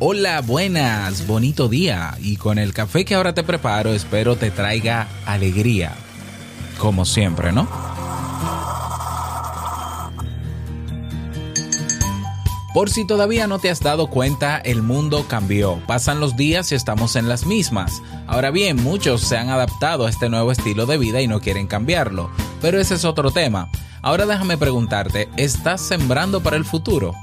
Hola, buenas, bonito día. Y con el café que ahora te preparo espero te traiga alegría. Como siempre, ¿no? Por si todavía no te has dado cuenta, el mundo cambió. Pasan los días y estamos en las mismas. Ahora bien, muchos se han adaptado a este nuevo estilo de vida y no quieren cambiarlo. Pero ese es otro tema. Ahora déjame preguntarte, ¿estás sembrando para el futuro?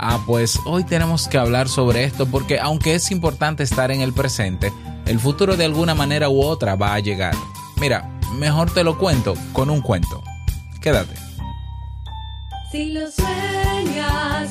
Ah, pues hoy tenemos que hablar sobre esto porque aunque es importante estar en el presente, el futuro de alguna manera u otra va a llegar. Mira, mejor te lo cuento con un cuento. Quédate. Si lo sueñas,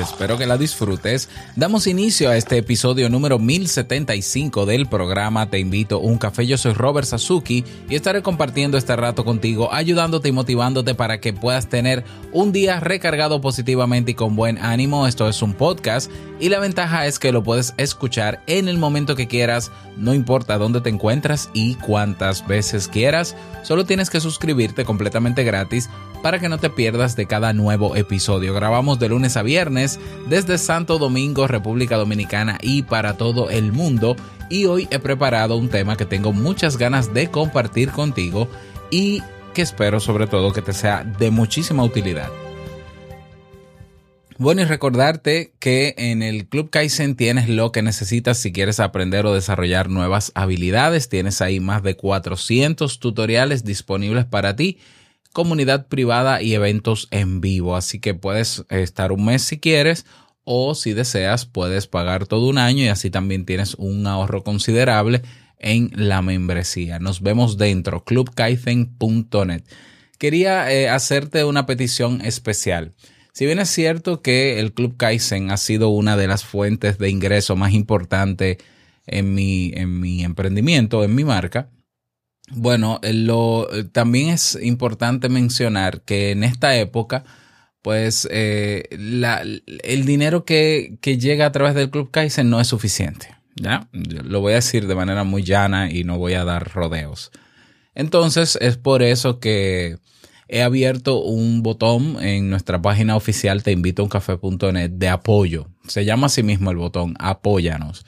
Espero que la disfrutes. Damos inicio a este episodio número 1075 del programa Te invito a un café. Yo soy Robert Sasuki y estaré compartiendo este rato contigo, ayudándote y motivándote para que puedas tener un día recargado positivamente y con buen ánimo. Esto es un podcast y la ventaja es que lo puedes escuchar en el momento que quieras, no importa dónde te encuentras y cuántas veces quieras. Solo tienes que suscribirte completamente gratis para que no te pierdas de cada nuevo episodio. Grabamos de lunes a viernes desde Santo Domingo, República Dominicana y para todo el mundo. Y hoy he preparado un tema que tengo muchas ganas de compartir contigo y que espero sobre todo que te sea de muchísima utilidad. Bueno, y recordarte que en el Club Kaizen tienes lo que necesitas si quieres aprender o desarrollar nuevas habilidades. Tienes ahí más de 400 tutoriales disponibles para ti, comunidad privada y eventos en vivo. Así que puedes estar un mes si quieres o si deseas puedes pagar todo un año y así también tienes un ahorro considerable en la membresía. Nos vemos dentro, clubkaizen.net. Quería eh, hacerte una petición especial. Si bien es cierto que el Club Kaizen ha sido una de las fuentes de ingreso más importante en mi, en mi emprendimiento, en mi marca, bueno, lo, también es importante mencionar que en esta época, pues eh, el dinero que, llega a través del Club Kaizen no es suficiente. ¿ya? Lo voy a decir de manera muy llana y no voy a dar rodeos. Entonces es por eso que he abierto un botón en nuestra página oficial te invito a uncafé.net de apoyo. Se llama así mismo el botón apóyanos.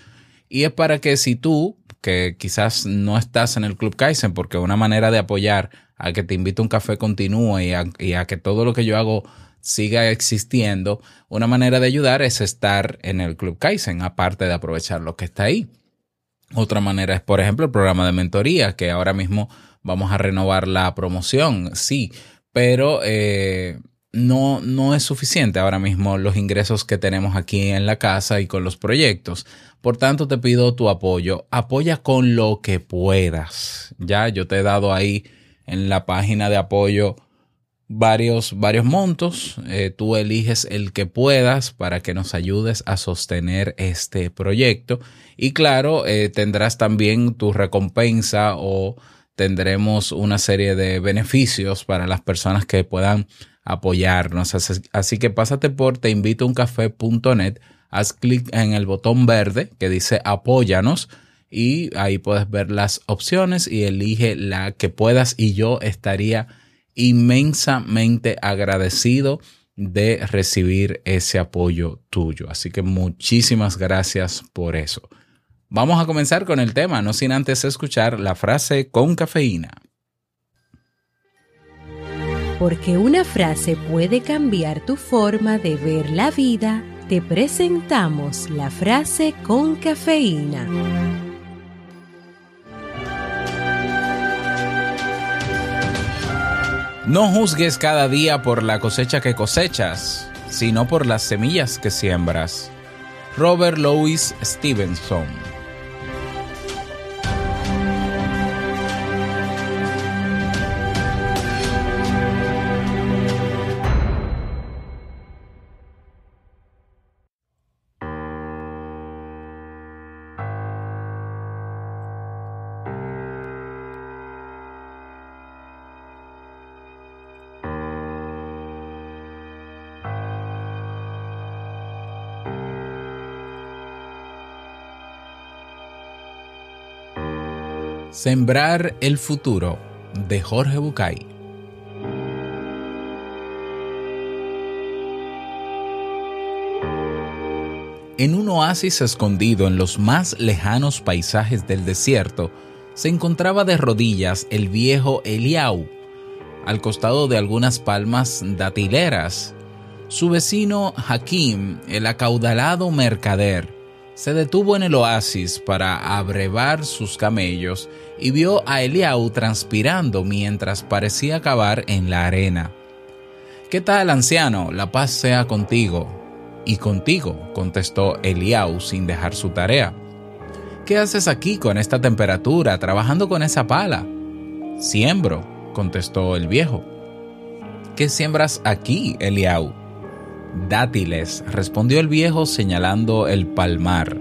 Y es para que si tú, que quizás no estás en el Club Kaizen, porque una manera de apoyar a que te invito a un café continúe y a, y a que todo lo que yo hago siga existiendo, una manera de ayudar es estar en el Club Kaizen, aparte de aprovechar lo que está ahí. Otra manera es, por ejemplo, el programa de mentoría, que ahora mismo vamos a renovar la promoción, sí, pero eh, no, no es suficiente ahora mismo los ingresos que tenemos aquí en la casa y con los proyectos. Por tanto, te pido tu apoyo. Apoya con lo que puedas. Ya, yo te he dado ahí en la página de apoyo varios, varios montos. Eh, tú eliges el que puedas para que nos ayudes a sostener este proyecto. Y claro, eh, tendrás también tu recompensa o tendremos una serie de beneficios para las personas que puedan apoyarnos. Así, que pásate por teinvitouncafé.net, haz clic en el botón verde que dice apóyanos y ahí puedes ver las opciones y elige la que puedas y yo estaría inmensamente agradecido de recibir ese apoyo tuyo. Así que muchísimas gracias por eso. Vamos a comenzar con el tema, no sin antes escuchar la frase con cafeína. Porque una frase puede cambiar tu forma de ver la vida, te presentamos la frase con cafeína. No juzgues cada día por la cosecha que cosechas, sino por las semillas que siembras. Robert Louis Stevenson Sembrar el futuro de Jorge Bucay. En un oasis escondido en los más lejanos paisajes del desierto, se encontraba de rodillas el viejo Eliau, al costado de algunas palmas datileras. Su vecino Hakim, el acaudalado mercader, se detuvo en el oasis para abrevar sus camellos y vio a Eliau transpirando mientras parecía cavar en la arena. ¿Qué tal, anciano? La paz sea contigo. Y contigo, contestó Eliau sin dejar su tarea. ¿Qué haces aquí con esta temperatura, trabajando con esa pala? Siembro, contestó el viejo. ¿Qué siembras aquí, Eliau? Dátiles, respondió el viejo señalando el palmar.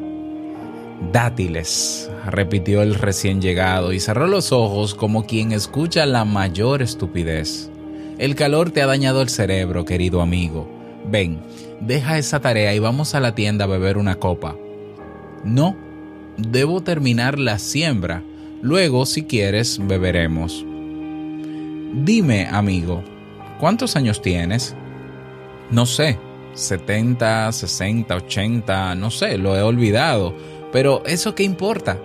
Dátiles, repitió el recién llegado y cerró los ojos como quien escucha la mayor estupidez. El calor te ha dañado el cerebro, querido amigo. Ven, deja esa tarea y vamos a la tienda a beber una copa. No, debo terminar la siembra. Luego, si quieres, beberemos. Dime, amigo, ¿cuántos años tienes? No sé, 70, 60, 80, no sé, lo he olvidado, pero ¿eso qué importa?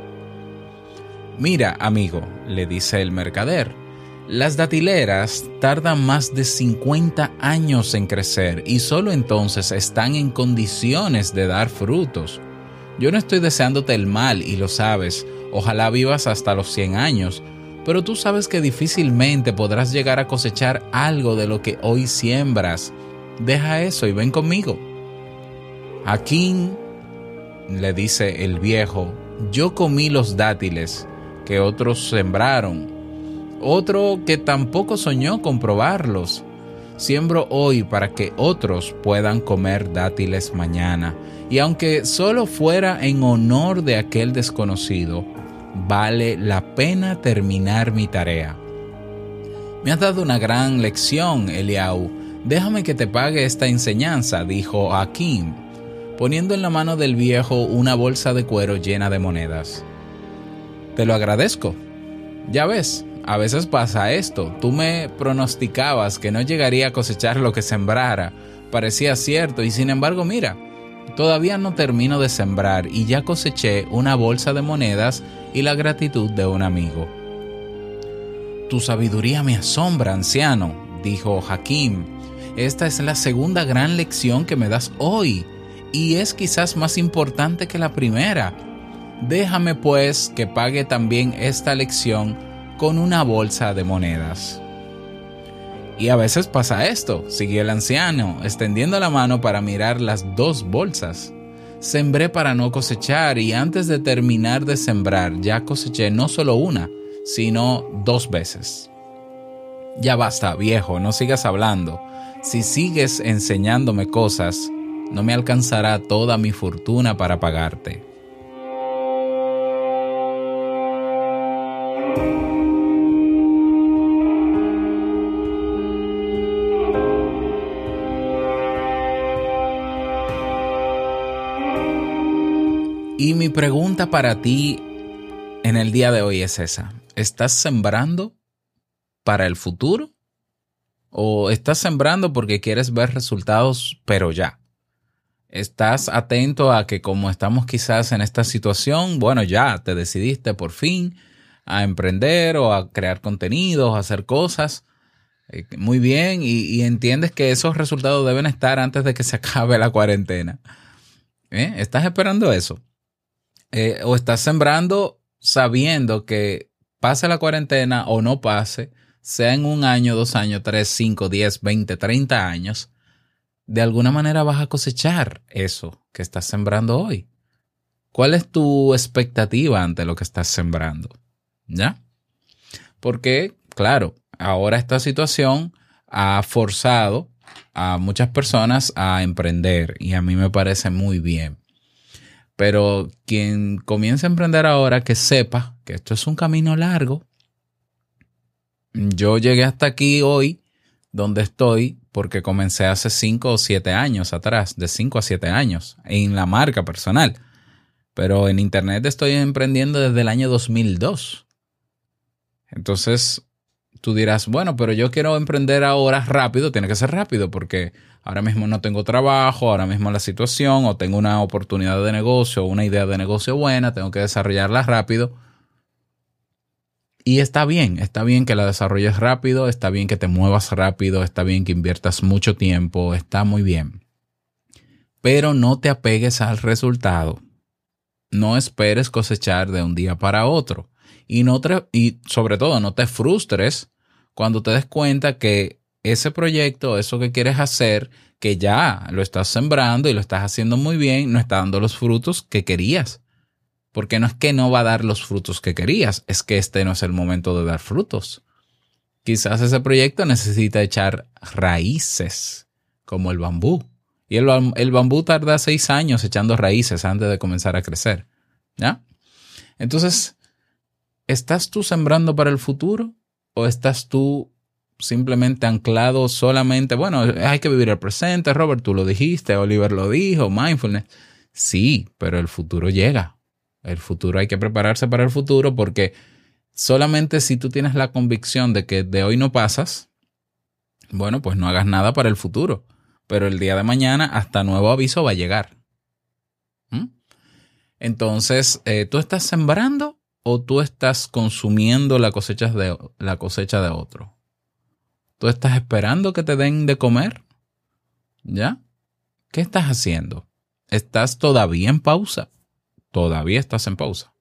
Mira, amigo, le dice el mercader, las datileras tardan más de 50 años en crecer y solo entonces están en condiciones de dar frutos. Yo no estoy deseándote el mal y lo sabes, ojalá vivas hasta los 100 años, pero tú sabes que difícilmente podrás llegar a cosechar algo de lo que hoy siembras. Deja eso y ven conmigo. Aquí, le dice el viejo, yo comí los dátiles que otros sembraron otro que tampoco soñó con probarlos. Siembro hoy para que otros puedan comer dátiles mañana, y aunque solo fuera en honor de aquel desconocido, vale la pena terminar mi tarea. Me has dado una gran lección, Eliau. Déjame que te pague esta enseñanza, dijo Hakim, poniendo en la mano del viejo una bolsa de cuero llena de monedas. Te lo agradezco. Ya ves, a veces pasa esto. Tú me pronosticabas que no llegaría a cosechar lo que sembrara. Parecía cierto y sin embargo mira, todavía no termino de sembrar y ya coseché una bolsa de monedas y la gratitud de un amigo. Tu sabiduría me asombra, anciano, dijo Hakim. Esta es la segunda gran lección que me das hoy y es quizás más importante que la primera. Déjame pues que pague también esta lección con una bolsa de monedas. Y a veces pasa esto, siguió el anciano, extendiendo la mano para mirar las dos bolsas. Sembré para no cosechar y antes de terminar de sembrar ya coseché no solo una, sino dos veces. Ya basta, viejo, no sigas hablando. Si sigues enseñándome cosas, no me alcanzará toda mi fortuna para pagarte. Y mi pregunta para ti en el día de hoy es esa. ¿Estás sembrando para el futuro? ¿O estás sembrando porque quieres ver resultados, pero ya? ¿Estás atento a que como estamos quizás en esta situación, bueno, ya te decidiste por fin a emprender o a crear contenidos, a hacer cosas? Eh, Muy bien, y, entiendes que esos resultados deben estar antes de que se acabe la cuarentena. ¿Eh? ¿Estás esperando eso? Eh, ¿O estás sembrando sabiendo que pase la cuarentena o no pase, sea en un año, dos años, tres, cinco, diez, veinte, treinta años, de alguna manera vas a cosechar eso que estás sembrando hoy? ¿Cuál es tu expectativa ante lo que estás sembrando? ¿Ya? Porque, claro, ahora esta situación ha forzado a muchas personas a emprender y a mí me parece muy bien. Pero quien comience a emprender ahora, que sepa que esto es un camino largo. Yo llegué hasta aquí hoy, donde estoy, porque comencé hace 5 o 7 años atrás, de 5 a 7 años, en la marca personal. Pero en Internet estoy emprendiendo desde el año 2002. Entonces, tú dirás, bueno, pero yo quiero emprender ahora rápido, tiene que ser rápido porque ahora mismo no tengo trabajo, ahora mismo la situación, o tengo una oportunidad de negocio, una idea de negocio buena, tengo que desarrollarla rápido. Y está bien, está bien que la desarrolles rápido, está bien que te muevas rápido, está bien que inviertas mucho tiempo, está muy bien. Pero no te apegues al resultado. No esperes cosechar de un día para otro. Y, no te- y sobre todo no te frustres cuando te des cuenta que ese proyecto, eso que quieres hacer, que ya lo estás sembrando y lo estás haciendo muy bien, no está dando los frutos que querías. Porque no es que no va a dar los frutos que querías, es que este no es el momento de dar frutos. Quizás ese proyecto necesita echar raíces, como el bambú. Y el, bam- el bambú tarda seis años echando raíces antes de comenzar a crecer. Entonces, ¿estás tú sembrando para el futuro? ¿O estás tú simplemente anclado solamente, bueno, hay que vivir el presente, Robert, tú lo dijiste, Oliver lo dijo, mindfulness. Sí, pero el futuro llega. El futuro hay que prepararse para el futuro porque solamente si tú tienes la convicción de que de hoy no pasas, bueno, pues no hagas nada para el futuro. Pero el día de mañana hasta nuevo aviso va a llegar. ¿Mm? Entonces, eh, ¿tú estás sembrando o tú estás consumiendo la cosecha de, la cosecha de otro? ¿Tú estás esperando que te den de comer? ¿Ya? ¿Qué estás haciendo? ¿Estás todavía en pausa? Todavía estás en pausa.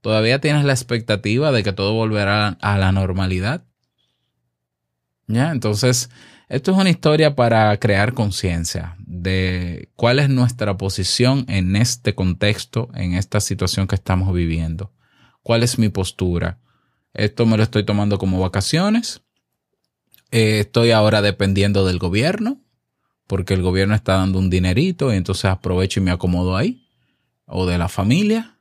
¿Todavía tienes la expectativa de que todo volverá a la normalidad? ¿Ya? Entonces, esto es una historia para crear conciencia de cuál es nuestra posición en este contexto, en esta situación que estamos viviendo. ¿Cuál es mi postura? Esto me lo estoy tomando como vacaciones. Eh, estoy ahora dependiendo del gobierno, porque el gobierno está dando un dinerito y entonces aprovecho y me acomodo ahí. O de la familia.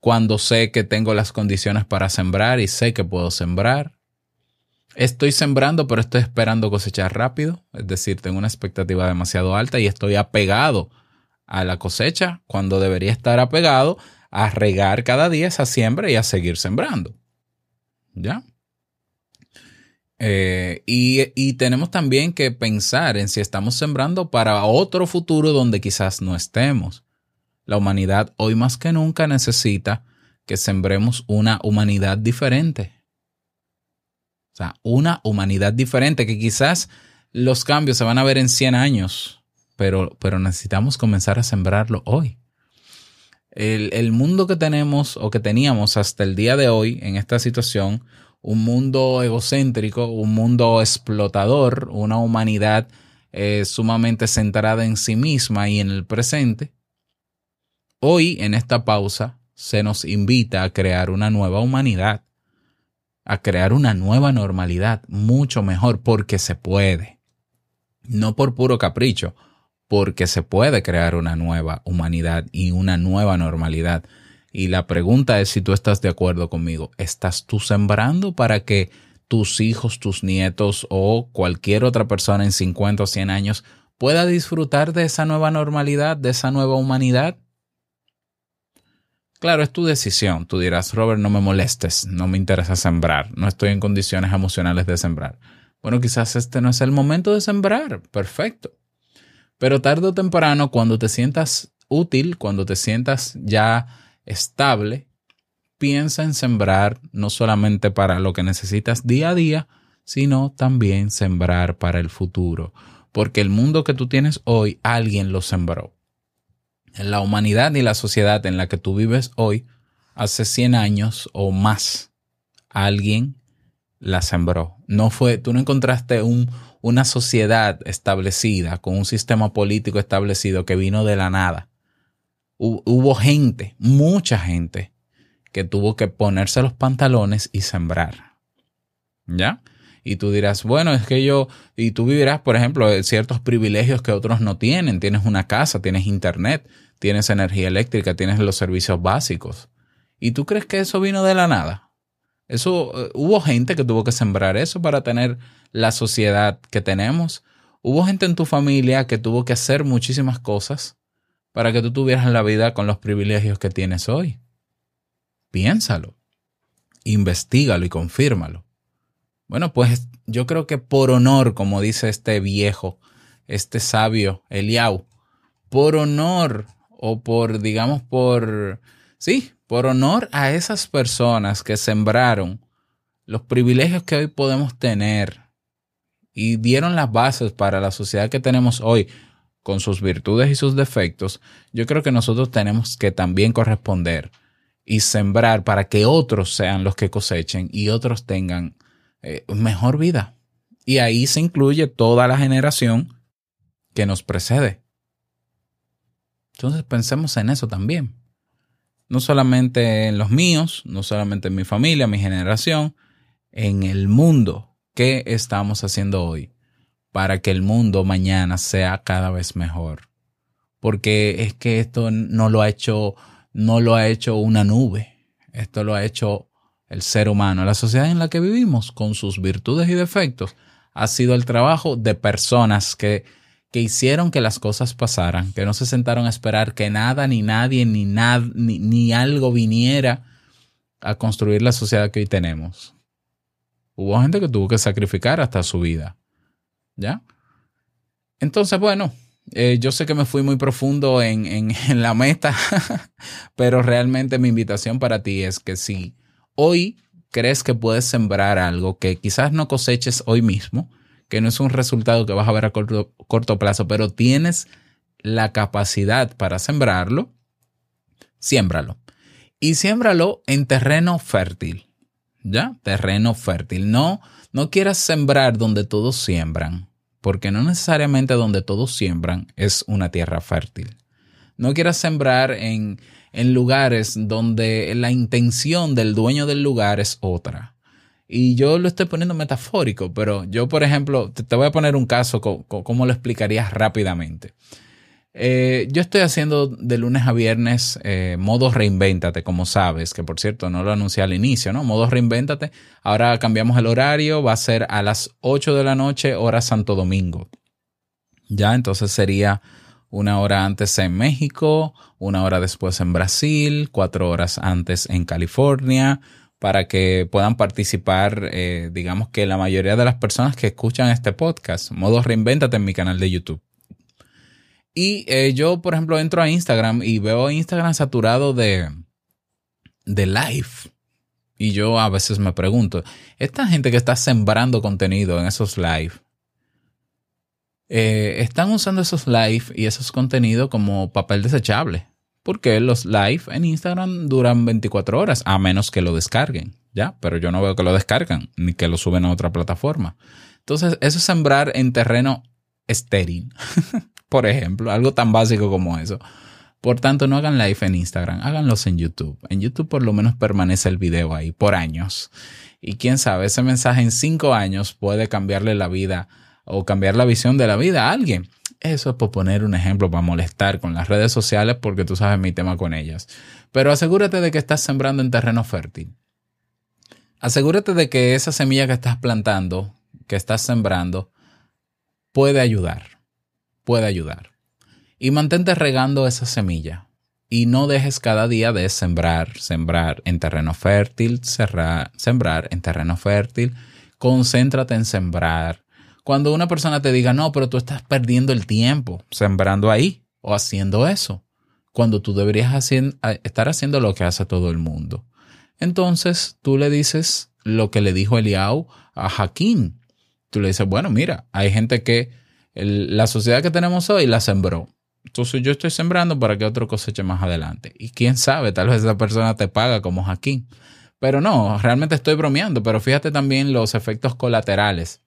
Cuando sé que tengo las condiciones para sembrar y sé que puedo sembrar. Estoy sembrando, pero estoy esperando cosechar rápido. Es decir, tengo una expectativa demasiado alta y estoy apegado a la cosecha cuando debería estar apegado a regar cada día esa siembra y a seguir sembrando. ¿Ya? Eh, y, y tenemos también que pensar en si estamos sembrando para otro futuro donde quizás no estemos. La humanidad hoy más que nunca necesita que sembremos una humanidad diferente. O sea, una humanidad diferente que quizás los cambios se van a ver en 100 años, pero, pero necesitamos comenzar a sembrarlo hoy. El, el mundo que tenemos o que teníamos hasta el día de hoy en esta situación, un mundo egocéntrico, un mundo explotador, una humanidad eh, sumamente centrada en sí misma y en el presente, hoy en esta pausa se nos invita a crear una nueva humanidad, a crear una nueva normalidad mucho mejor porque se puede. No por puro capricho, porque se puede crear una nueva humanidad y una nueva normalidad. Y la pregunta es si tú estás de acuerdo conmigo. ¿Estás tú sembrando para que tus hijos, tus nietos o cualquier otra persona en 50 o 100 años pueda disfrutar de esa nueva normalidad, de esa nueva humanidad? Claro, es tu decisión. Tú dirás, Robert, no me molestes, no me interesa sembrar, no estoy en condiciones emocionales de sembrar. Bueno, quizás este no es el momento de sembrar, perfecto. Pero tarde o temprano, cuando te sientas útil, cuando te sientas ya estable, piensa en sembrar no solamente para lo que necesitas día a día, sino también sembrar para el futuro. Porque el mundo que tú tienes hoy, alguien lo sembró. En la humanidad y la sociedad en la que tú vives hoy, hace 100 años o más, alguien la sembró. No fue, tú no encontraste un, una sociedad establecida con un sistema político establecido que vino de la nada. Hu- Hubo gente, mucha gente, que tuvo que ponerse los pantalones y sembrar. ¿Ya? Y tú dirás, bueno, es que yo, y tú vivirás, por ejemplo, ciertos privilegios que otros no tienen. Tienes una casa, tienes internet, tienes energía eléctrica, tienes los servicios básicos. ¿Y tú crees que eso vino de la nada? Eso, eh, hubo gente que tuvo que sembrar eso para tener la sociedad que tenemos. Hubo gente en tu familia que tuvo que hacer muchísimas cosas para que tú tuvieras la vida con los privilegios que tienes hoy. Piénsalo, investigalo y confírmalo. Bueno, pues yo creo que por honor, como dice este viejo, este sabio Eliau, por honor o por, digamos, por, sí, por honor a esas personas que sembraron los privilegios que hoy podemos tener y dieron las bases para la sociedad que tenemos hoy, con sus virtudes y sus defectos, yo creo que nosotros tenemos que también corresponder y sembrar para que otros sean los que cosechen y otros tengan eh, mejor vida. Y ahí se incluye toda la generación que nos precede. Entonces pensemos en eso también. No solamente en los míos, no solamente en mi familia, mi generación, en el mundo. ¿Qué estamos haciendo hoy para que el mundo mañana sea cada vez mejor? Porque es que esto no lo ha hecho, no lo ha hecho una nube. Esto lo ha hecho el ser humano. La sociedad en la que vivimos, con sus virtudes y defectos, ha sido el trabajo de personas que, que hicieron que las cosas pasaran, que no se sentaron a esperar que nada, ni nadie, ni, nada, ni, ni algo viniera a construir la sociedad que hoy tenemos. Hubo gente que tuvo que sacrificar hasta su vida. ¿Ya? Entonces, bueno, eh, yo sé que me fui muy profundo en, en, en la meta, pero realmente mi invitación para ti es que si hoy crees que puedes sembrar algo que quizás no coseches hoy mismo, que no es un resultado que vas a ver a corto, plazo, pero tienes la capacidad para sembrarlo, siémbralo. Y siémbralo en terreno fértil. ¿Ya? Terreno fértil. No, no quieras sembrar donde todos siembran, porque no necesariamente donde todos siembran es una tierra fértil. No quieras sembrar en, en lugares donde la intención del dueño del lugar es otra. Y yo lo estoy poniendo metafórico, pero yo, por ejemplo, te, voy a poner un caso, co, ¿cómo lo explicarías rápidamente? Eh, yo estoy haciendo de lunes a viernes eh, modo reinvéntate, como sabes, que por cierto no lo anuncié al inicio, ¿no? Modo reinvéntate. Ahora cambiamos el horario, va a ser a las 8 de la noche, hora Santo Domingo. Ya, entonces sería una hora antes en México, una hora después en Brasil, cuatro horas antes en California, para que puedan participar, eh, digamos que la mayoría de las personas que escuchan este podcast, modo reinvéntate en mi canal de YouTube. Y eh, yo, por ejemplo, entro a Instagram y veo Instagram saturado de, de live. Y yo a veces me pregunto, esta gente que está sembrando contenido en esos live, eh, están usando esos live y esos contenidos como papel desechable. Porque los live en Instagram duran 24 horas, a menos que lo descarguen, ¿ya? Pero yo no veo que lo descargan, ni que lo suben a otra plataforma. Entonces, eso es sembrar en terreno estéril. por ejemplo, algo tan básico como eso. Por tanto, no hagan live en Instagram, háganlos en YouTube. En YouTube por lo menos permanece el video ahí por años. Y quién sabe, ese mensaje en cinco años puede cambiarle la vida o cambiar la visión de la vida a alguien. Eso es por poner un ejemplo para molestar con las redes sociales porque tú sabes mi tema con ellas. Pero asegúrate de que estás sembrando en terreno fértil. Asegúrate de que esa semilla que estás plantando, que estás sembrando, puede ayudar. Puede ayudar. Y mantente regando esa semilla. Y no dejes cada día de sembrar, sembrar en terreno fértil, sembrar en terreno fértil. Concéntrate en sembrar. Cuando una persona te diga, no, pero tú estás perdiendo el tiempo sembrando ahí o haciendo eso, cuando tú deberías estar haciendo lo que hace todo el mundo. Entonces tú le dices lo que le dijo Eliau a Jaquín. Tú le dices, bueno, mira, hay gente que la sociedad que tenemos hoy la sembró. Entonces yo estoy sembrando para que otro coseche más adelante. Y quién sabe, tal vez esa persona te paga como Jaquín. Pero no, realmente estoy bromeando. Pero fíjate también los efectos colaterales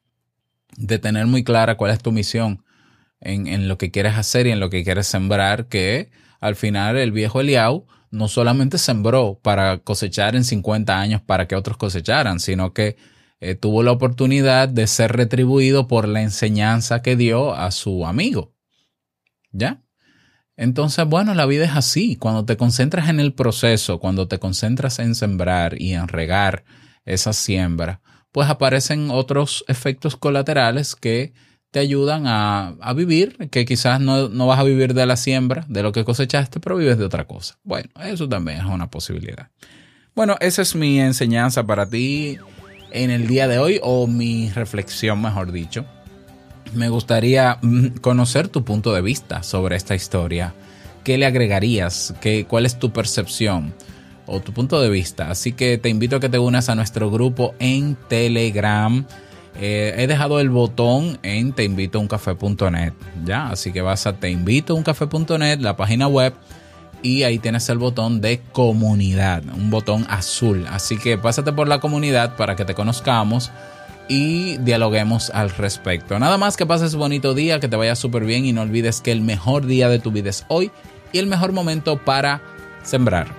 de tener muy clara cuál es tu misión en, en lo que quieres hacer y en lo que quieres sembrar, que al final el viejo Eliau no solamente sembró para cosechar en 50 años para que otros cosecharan, sino que eh, tuvo la oportunidad de ser retribuido por la enseñanza que dio a su amigo. ¿Ya? Entonces, bueno, la vida es así. Cuando te concentras en el proceso, cuando te concentras en sembrar y en regar esa siembra, pues aparecen otros efectos colaterales que te ayudan a, a vivir, que quizás no, no vas a vivir de la siembra, de lo que cosechaste, pero vives de otra cosa. Bueno, eso también es una posibilidad. Bueno, esa es mi enseñanza para ti en el día de hoy, o mi reflexión, mejor dicho. Me gustaría mm, conocer tu punto de vista sobre esta historia. ¿Qué le agregarías? ¿Qué, ¿Cuál es tu percepción o tu punto de vista? Así que te invito a que te unas a nuestro grupo en Telegram. Eh, he dejado el botón en teinvitouncafe.net, ¿ya? Así que vas a teinvitouncafe.net, la página web, y ahí tienes el botón de comunidad, un botón azul. Así que pásate por la comunidad para que te conozcamos y dialoguemos al respecto. Nada más que pases bonito día, que te vaya súper bien y no olvides que el mejor día de tu vida es hoy y el mejor momento para sembrar